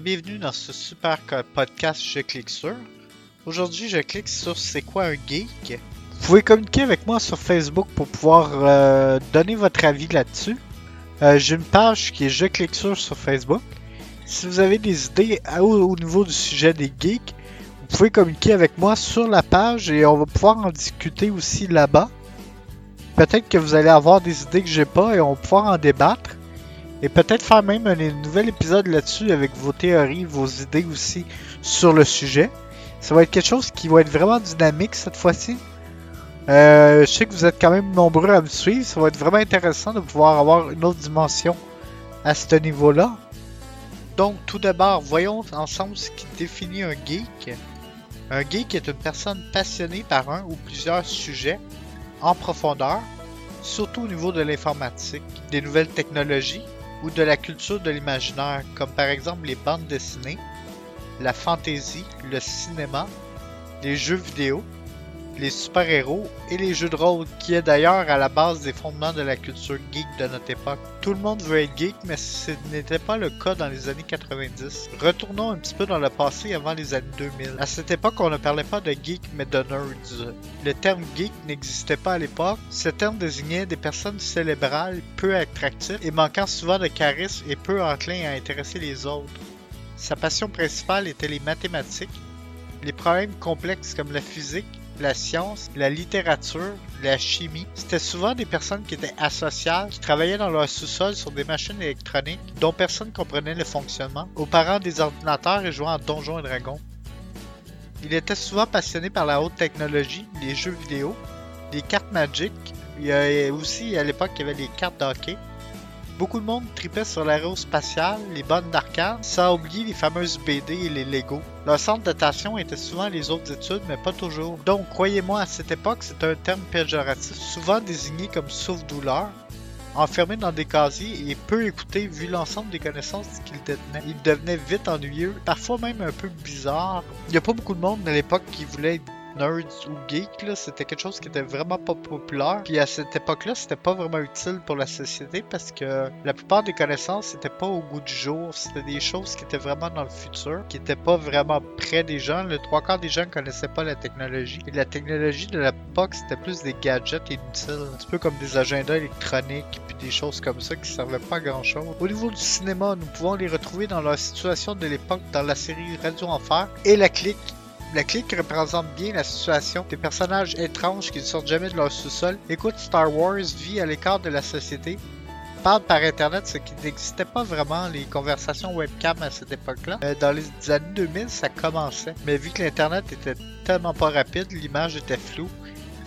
Bienvenue dans ce super podcast Je clique sur. Aujourd'hui, je clique sur C'est quoi un geek? Vous pouvez communiquer avec moi sur Facebook pour pouvoir euh, donner votre avis là-dessus. Euh, j'ai une page qui est Je clique sur sur Facebook. Si vous avez des idées au, niveau du sujet des geeks, vous pouvez communiquer avec moi sur la page et on va pouvoir en discuter aussi là-bas. Peut-être que vous allez avoir des idées que j'ai pas et on va pouvoir en débattre. Et peut-être faire même un nouvel épisode là-dessus avec vos théories, vos idées aussi sur le sujet. Ça va être quelque chose qui va être vraiment dynamique cette fois-ci. Euh, je sais que vous êtes quand même nombreux à me suivre. Ça va être vraiment intéressant de pouvoir avoir une autre dimension à ce niveau-là. Donc, tout d'abord, voyons ensemble ce qui définit un geek. Un geek est une personne passionnée par un ou plusieurs sujets en profondeur, surtout au niveau de l'informatique, des nouvelles technologies ou de la culture de l'imaginaire, comme par exemple les bandes dessinées, la fantaisie, le cinéma, les jeux vidéo, les super-héros et les jeux de rôle, qui est d'ailleurs à la base des fondements de la culture geek de notre époque. Tout le monde veut être geek, mais ce n'était pas le cas dans les années 90. Retournons un petit peu dans le passé avant les années 2000. À cette époque, on ne parlait pas de geek, mais de nerds. Le terme geek n'existait pas à l'époque. Ce terme désignait des personnes célébrales, peu attractives et manquant souvent de charisme et peu enclins à intéresser les autres. Sa passion principale était les mathématiques, les problèmes complexes comme la physique, la science, la littérature, la chimie. C'était souvent des personnes qui étaient asociales, qui travaillaient dans leur sous-sol sur des machines électroniques dont personne comprenait le fonctionnement, aux parents des ordinateurs et jouant à Donjons et Dragons. Il était souvent passionné par la haute technologie, les jeux vidéo, les cartes magiques. Il y a aussi à l'époque il y avait les cartes d'hockey Beaucoup de monde tripait sur l'aérospatiale, les bonnes d'arcade, sans oublier les fameuses BD et les Lego. Leur centre d'attention était souvent les autres études, mais pas toujours. Donc, croyez-moi, à cette époque, c'est un terme péjoratif, souvent désigné comme souffre-douleur, enfermé dans des casiers et peu écouté vu l'ensemble des connaissances qu'il détenait. Il devenait vite ennuyeux, parfois même un peu bizarre. Il n'y a pas beaucoup de monde à l'époque qui voulait être nerds ou geeks, c'était quelque chose qui était vraiment pas populaire. Puis à cette époque-là, c'était pas vraiment utile pour la société parce que la plupart des connaissances n'étaient pas au goût du jour. C'était des choses qui étaient vraiment dans le futur, qui étaient pas vraiment près des gens. Le trois quarts des gens connaissaient pas la technologie. Et la technologie de l'époque, c'était plus des gadgets inutiles. Un petit peu comme des agendas électroniques, puis des choses comme ça qui servaient pas à grand chose. Au niveau du cinéma, nous pouvons les retrouver dans leur situation de l'époque dans la série Radio Enfer et la clique la clique représente bien la situation des personnages étranges qui ne sortent jamais de leur sous-sol, écoutent Star Wars, vit à l'écart de la société, parlent par Internet, ce qui n'existait pas vraiment, les conversations webcam à cette époque-là. Euh, dans les années 2000, ça commençait. Mais vu que l'Internet était tellement pas rapide, l'image était floue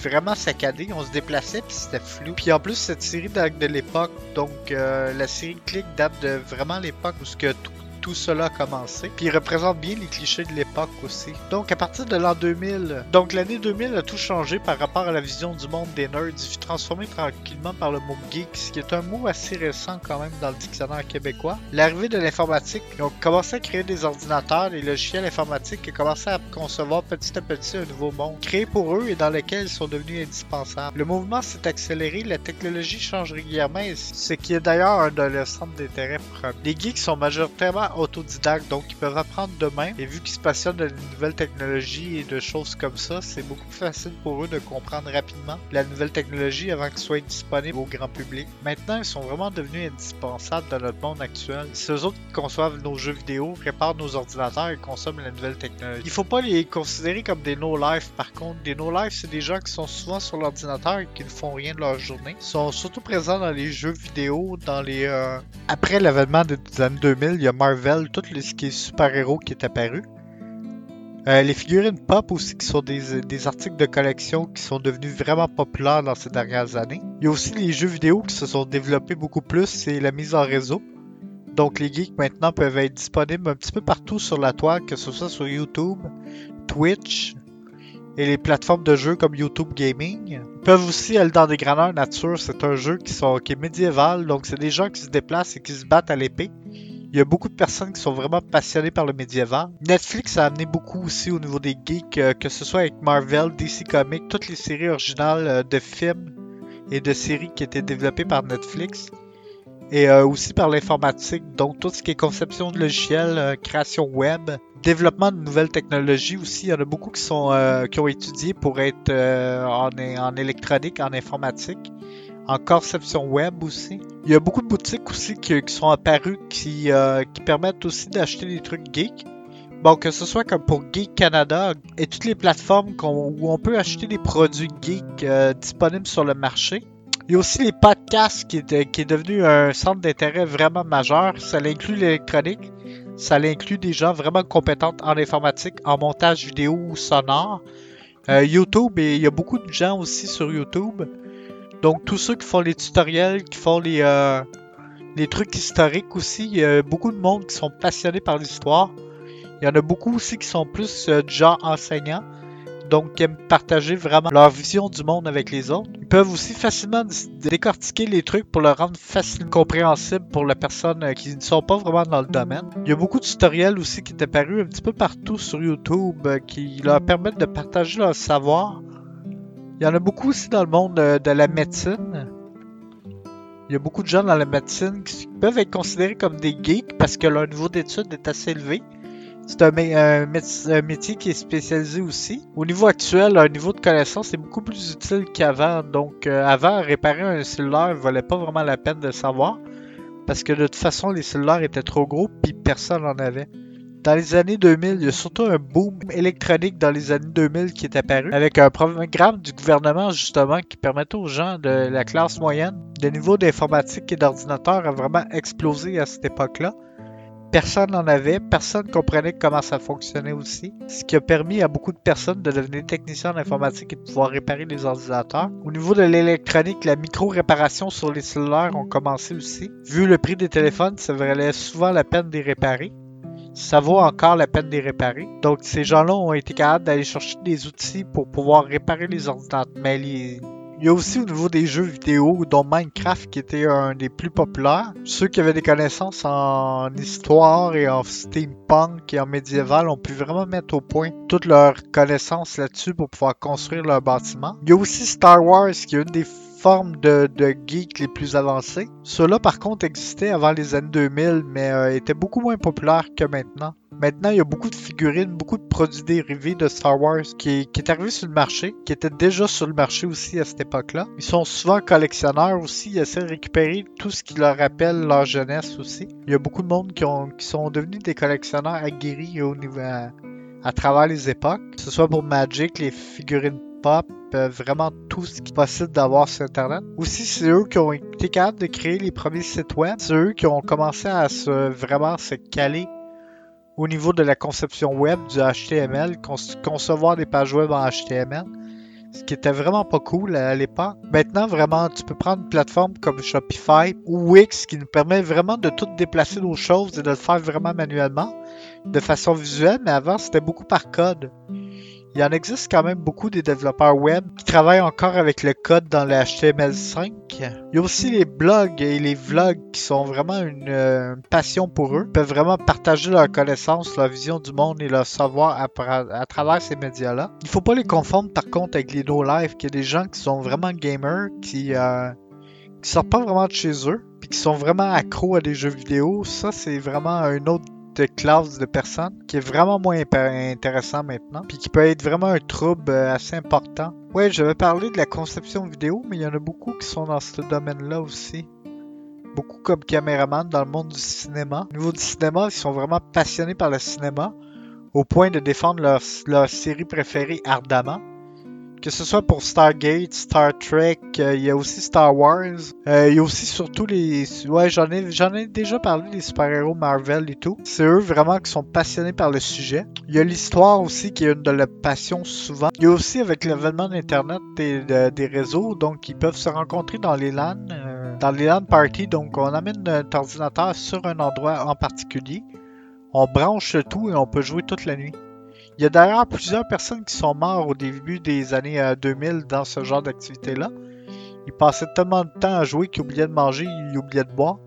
vraiment saccadé. On se déplaçait puis c'était flou. Puis en plus, cette série date de l'époque. Donc euh, la série Click date de vraiment l'époque où ce que tout cela a commencé. Puis il représente bien les clichés de l'époque aussi. Donc à partir de l'an 2000, donc l'année 2000 a tout changé par rapport à la vision du monde des nerds. Il fut transformé tranquillement par le mot geek, qui est un mot assez récent quand même dans le dictionnaire québécois. L'arrivée de l'informatique, ont commencé à créer des ordinateurs, des logiciels informatiques et commencé à concevoir petit à petit un nouveau monde, créé pour eux et dans lequel ils sont devenus indispensables. Le mouvement s'est accéléré, la technologie change régulièrement, ce qui est d'ailleurs un de leurs centres d'intérêt Les geeks sont majoritairement autodidactes, donc ils peuvent apprendre demain. Et vu qu'ils se passionnent de nouvelles technologies et de choses comme ça, c'est beaucoup plus facile pour eux de comprendre rapidement la nouvelle technologie avant qu'elle soit disponible au grand public. Maintenant, ils sont vraiment devenus indispensables dans notre monde actuel. C'est eux autres qui conçoivent nos jeux vidéo, réparent nos ordinateurs et consomment la nouvelle technologie. Il faut pas les considérer comme des no-life par contre. Des no-life, c'est des gens qui sont souvent sur l'ordinateur et qui ne font rien de leur journée. Ils sont surtout présents dans les jeux vidéo, dans les... Euh, après l'événement des années 2000, il y a Marvel tout ce qui est super-héros qui est apparu. Euh, les figurines pop aussi, qui sont des, articles de collection qui sont devenus vraiment populaires dans ces dernières années. Il y a aussi les jeux vidéo qui se sont développés beaucoup plus et la mise en réseau. Donc les geeks maintenant peuvent être disponibles un petit peu partout sur la toile, que ce soit sur YouTube, Twitch et les plateformes de jeux comme YouTube Gaming. Ils peuvent aussi aller dans des grandeurs nature. C'est un jeu qui, sont, qui est médiéval, donc c'est des gens qui se déplacent et qui se battent à l'épée. Il y a beaucoup de personnes qui sont vraiment passionnées par le médiéval. Netflix a amené beaucoup aussi au niveau des geeks, euh, que ce soit avec Marvel, DC Comics, toutes les séries originales euh, de films et de séries qui étaient développées par Netflix. et euh, aussi par l'informatique, donc tout ce qui est conception de logiciels, création web, développement de nouvelles technologies aussi. Il y en a beaucoup qui sont qui ont étudié pour être en, en, électronique, en informatique, en conception web aussi. Il y a beaucoup de boutiques aussi qui, sont apparues qui, qui permettent aussi d'acheter des trucs geeks. Bon, que ce soit comme pour Geek Canada et toutes les plateformes où on peut acheter des produits geeks disponibles sur le marché. Il y a aussi les podcasts qui est, qui devenu un centre d'intérêt vraiment majeur. Ça inclut l'électronique. Ça inclut des gens vraiment compétents en informatique, en montage vidéo ou sonore. Euh, YouTube, il y a beaucoup de gens aussi sur YouTube. Donc tous ceux qui font les tutoriels, qui font les, euh, les trucs historiques aussi, il y a beaucoup de monde qui sont passionnés par l'histoire. Il y en a beaucoup aussi qui sont plus euh, du genre enseignants donc qui aiment partager vraiment leur vision du monde avec les autres. Ils peuvent aussi facilement décortiquer les trucs pour le rendre facilement compréhensible pour les personnes euh, qui ne sont pas vraiment dans le domaine. Il y a beaucoup de tutoriels aussi qui sont apparus un petit peu partout sur YouTube euh, qui leur permettent de partager leur savoir. Il y en a beaucoup aussi dans le monde euh, de la médecine. Il y a beaucoup de gens dans la médecine qui peuvent être considérés comme des geeks parce que leur niveau d'études est assez élevé. C'est un, métier qui est spécialisé aussi. Au niveau actuel, un niveau de connaissance est beaucoup plus utile qu'avant. Donc, euh, avant, réparer un cellulaire ne valait pas vraiment la peine de savoir. Parce que de toute façon, les cellulaires étaient trop gros puis personne n'en avait. Dans les années 2000, il y a surtout un boom électronique dans les années 2000 qui est apparu avec un programme du gouvernement justement qui permettait aux gens de la classe moyenne, le niveau d'informatique et d'ordinateur a vraiment explosé à cette époque-là. Personne n'en avait, personne comprenait comment ça fonctionnait aussi, ce qui a permis à beaucoup de personnes de devenir techniciens en informatique et de pouvoir réparer les ordinateurs. Au niveau de l'électronique, la micro-réparation sur les cellulaires ont commencé aussi. Vu le prix des téléphones, ça valait souvent la peine de les réparer ça vaut encore la peine de les réparer. Donc, ces gens-là ont été capables d'aller chercher des outils pour pouvoir réparer les ordinateurs. Mais il y a aussi au niveau des jeux vidéo, dont Minecraft qui était un des plus populaires. Ceux qui avaient des connaissances en histoire et en steampunk et en médiéval ont pu vraiment mettre au point toutes leurs connaissances là-dessus pour pouvoir construire leur bâtiment. Il y a aussi Star Wars qui est une des formes de, geeks les plus avancées. Ceux-là, par contre, existaient avant les années 2000, mais euh, étaient beaucoup moins populaires que maintenant. Maintenant, il y a beaucoup de figurines, beaucoup de produits dérivés de Star Wars qui, qui est sur le marché, qui étaient déjà sur le marché aussi à cette époque-là. Ils sont souvent collectionneurs aussi, ils essaient de récupérer tout ce qui leur rappelle leur jeunesse aussi. Il y a beaucoup de monde qui, ont, qui sont devenus des collectionneurs aguerris au niveau, à, travers les époques, que ce soit pour Magic, les figurines pop, euh, vraiment tout ce qui est possible d'avoir sur Internet. Aussi, c'est eux qui ont été capables de créer les premiers sites web. C'est eux qui ont commencé à se vraiment se caler au niveau de la conception web du HTML, concevoir des pages web en HTML, ce qui était vraiment pas cool à l'époque. Maintenant, vraiment, tu peux prendre une plateforme comme Shopify ou Wix qui nous permet vraiment de tout déplacer nos choses et de le faire vraiment manuellement, de façon visuelle, mais avant, c'était beaucoup par code. Il en existe quand même beaucoup des développeurs web qui travaillent encore avec le code dans le HTML5. Il y a aussi les blogs et les vlogs qui sont vraiment une, euh, passion pour eux. Ils peuvent vraiment partager leurs connaissances, leur vision du monde et leur savoir à, travers ces médias-là. Il faut pas les confondre par contre avec les no-life, qui est des gens qui sont vraiment gamers, qui, euh, sortent pas vraiment de chez eux, puis qui sont vraiment accros à des jeux vidéo. Ça, c'est vraiment un autre classe de personnes qui est vraiment moins intéressant maintenant, puis qui peut être vraiment un trouble euh, assez important. Ouais, je vais parler de la conception vidéo, mais il y en a beaucoup qui sont dans ce domaine-là aussi. Beaucoup comme caméraman dans le monde du cinéma. Au niveau du cinéma, ils sont vraiment passionnés par le cinéma, au point de défendre leur série préférée ardemment que ce soit pour Stargate, Star Trek, euh, il y a aussi Star Wars, euh, il y a aussi surtout les... Ouais, j'en ai, j'en ai déjà parlé des super-héros Marvel et tout. C'est eux vraiment qui sont passionnés par le sujet. Il y a l'histoire aussi qui est une de leurs passions souvent. Il y a aussi avec l'événement d'Internet et des réseaux, donc ils peuvent se rencontrer dans les LAN, euh, dans les LAN parties, donc on amène notre ordinateur sur un endroit en particulier. On branche tout et on peut jouer toute la nuit. Il y a d'ailleurs plusieurs personnes qui sont mortes au début des années 2000 euh, dans ce genre d'activité-là. Ils passaient tellement de temps à jouer qu'ils oubliaient de manger, ils oubliaient de boire.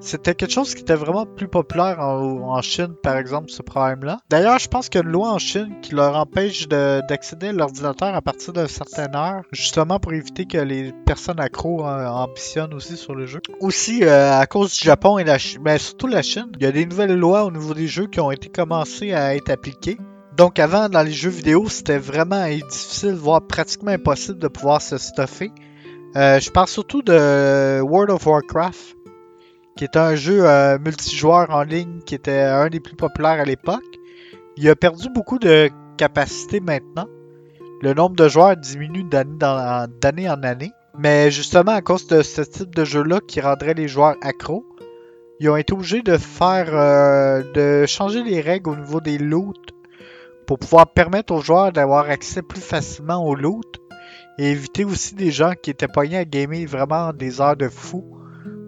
C'était quelque chose qui était vraiment plus populaire en, Chine, par exemple, ce problème-là. D'ailleurs, je pense qu'il y a une loi en Chine qui leur empêche d'accéder à l'ordinateur à partir d'une certaine heure, justement pour éviter que les personnes accros euh, ambitionnent aussi sur le jeu. Aussi, euh, à cause du Japon et la Chine, mais surtout la Chine, il y a des nouvelles lois au niveau des jeux qui ont été commencées à être appliquées. Donc avant, dans les jeux vidéo, c'était vraiment difficile, voire pratiquement impossible de pouvoir se stuffer. Euh, je parle surtout de World of Warcraft qui est un jeu euh, multijoueur en ligne qui était un des plus populaires à l'époque. Il a perdu beaucoup de capacité maintenant. Le nombre de joueurs diminue d'année en année. Mais justement, à cause de ce type de jeu-là qui rendrait les joueurs accros, ils ont été obligés de faire euh, de changer les règles au niveau des loots pour pouvoir permettre aux joueurs d'avoir accès plus facilement aux loot et éviter aussi des gens qui étaient pognés à gamer vraiment des heures de fou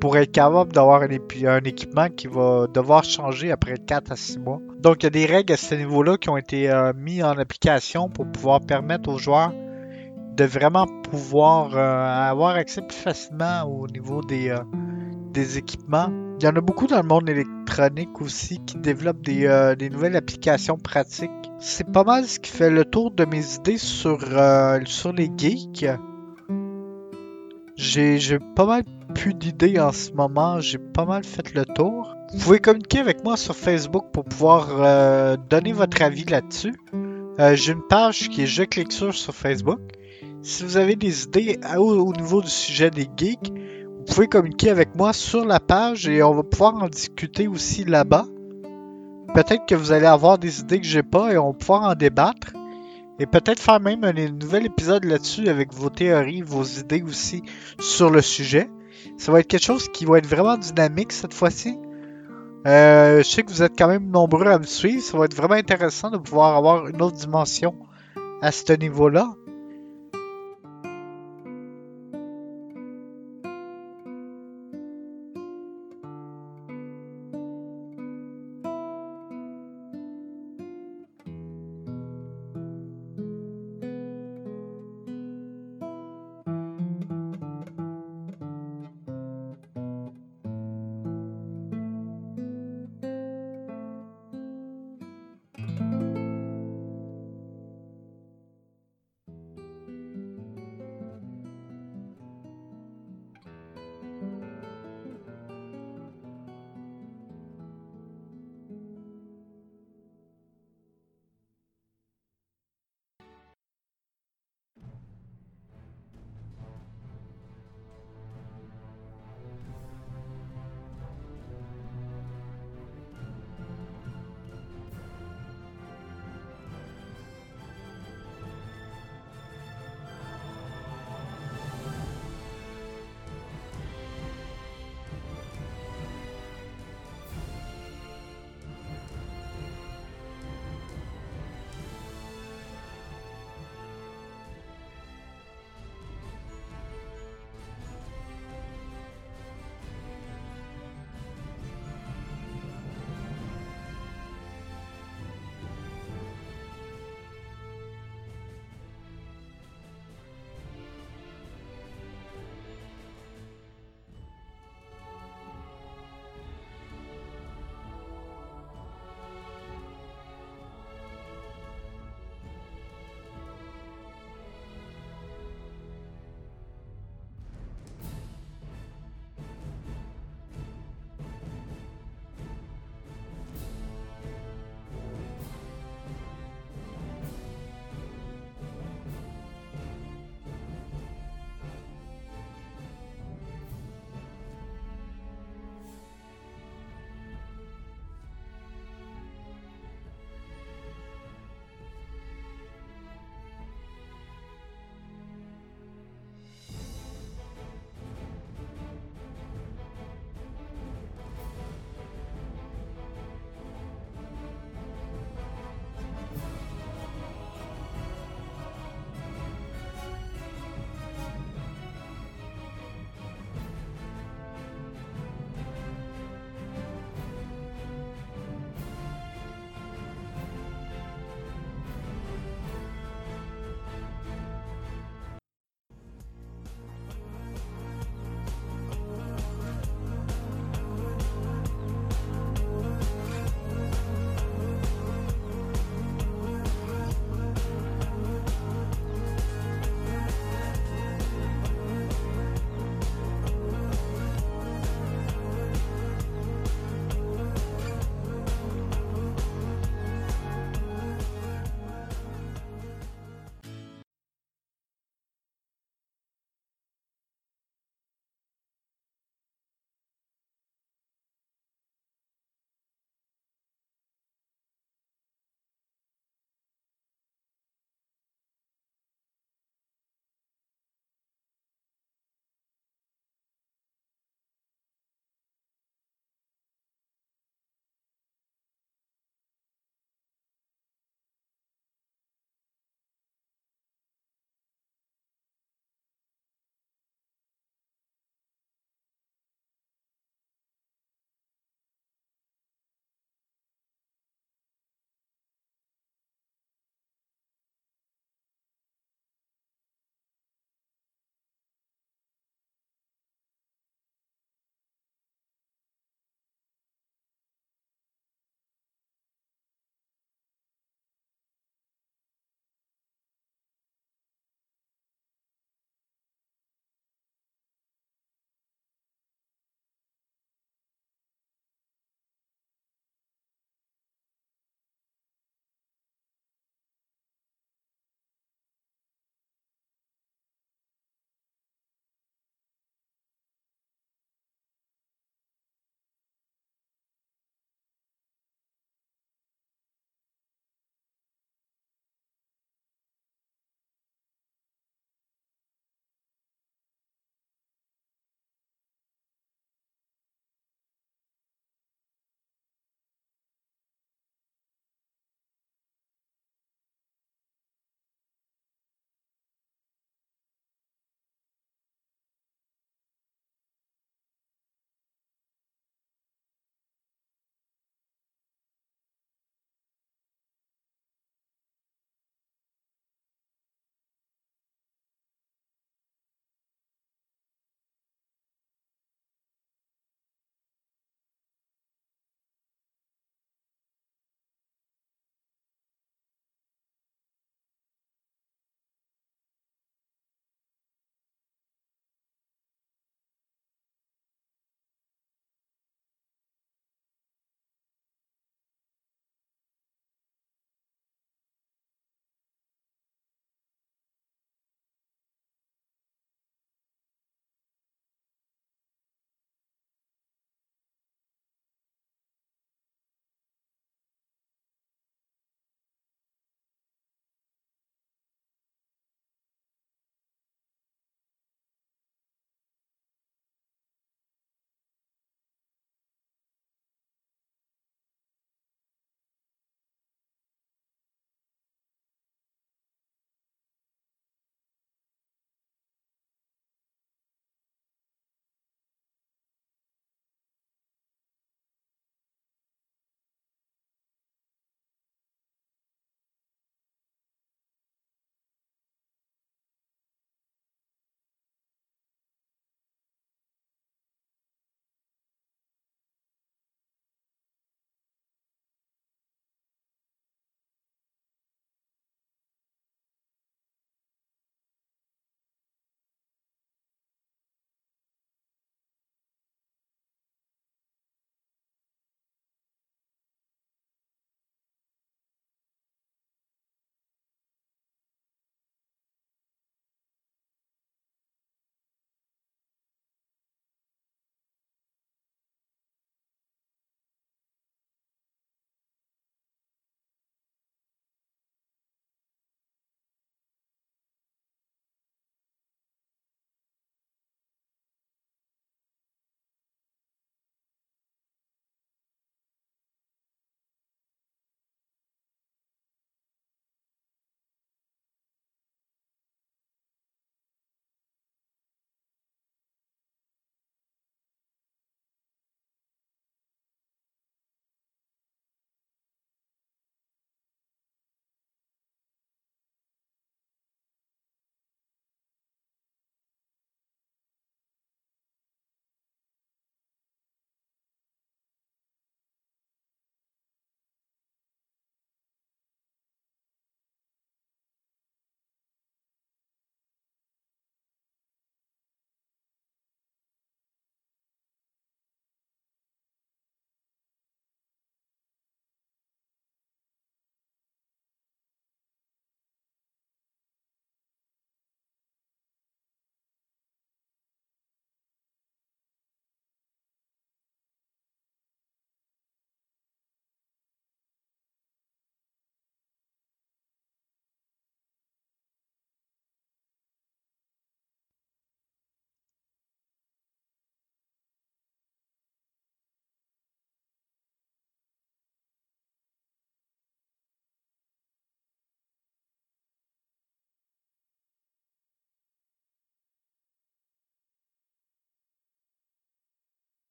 pour être capable d'avoir un, équipement qui va devoir changer après 4 à 6 mois. Donc il y a des règles à ce niveau-là qui ont été euh, mises en application pour pouvoir permettre aux joueurs de vraiment pouvoir euh, avoir accès plus facilement au niveau des, euh, des équipements. Il y en a beaucoup dans le monde électronique aussi qui développent des, des nouvelles applications pratiques. C'est pas mal ce qui fait le tour de mes idées sur, sur les geeks. J'ai pas mal plus d'idées en ce moment. J'ai pas mal fait le tour. Vous pouvez communiquer avec moi sur Facebook pour pouvoir euh, donner votre avis là-dessus. Euh, j'ai une page qui est Je clique sur sur Facebook. Si vous avez des idées au, niveau du sujet des geeks, pouvez communiquer avec moi sur la page et on va pouvoir en discuter aussi là-bas. Peut-être que vous allez avoir des idées que j'ai pas et on va pouvoir en débattre. Et peut-être faire même un nouvel épisode là-dessus avec vos théories, vos idées aussi sur le sujet. Ça va être quelque chose qui va être vraiment dynamique cette fois-ci. Euh, je sais que vous êtes quand même nombreux à me suivre. Ça va être vraiment intéressant de pouvoir avoir une autre dimension à ce niveau-là.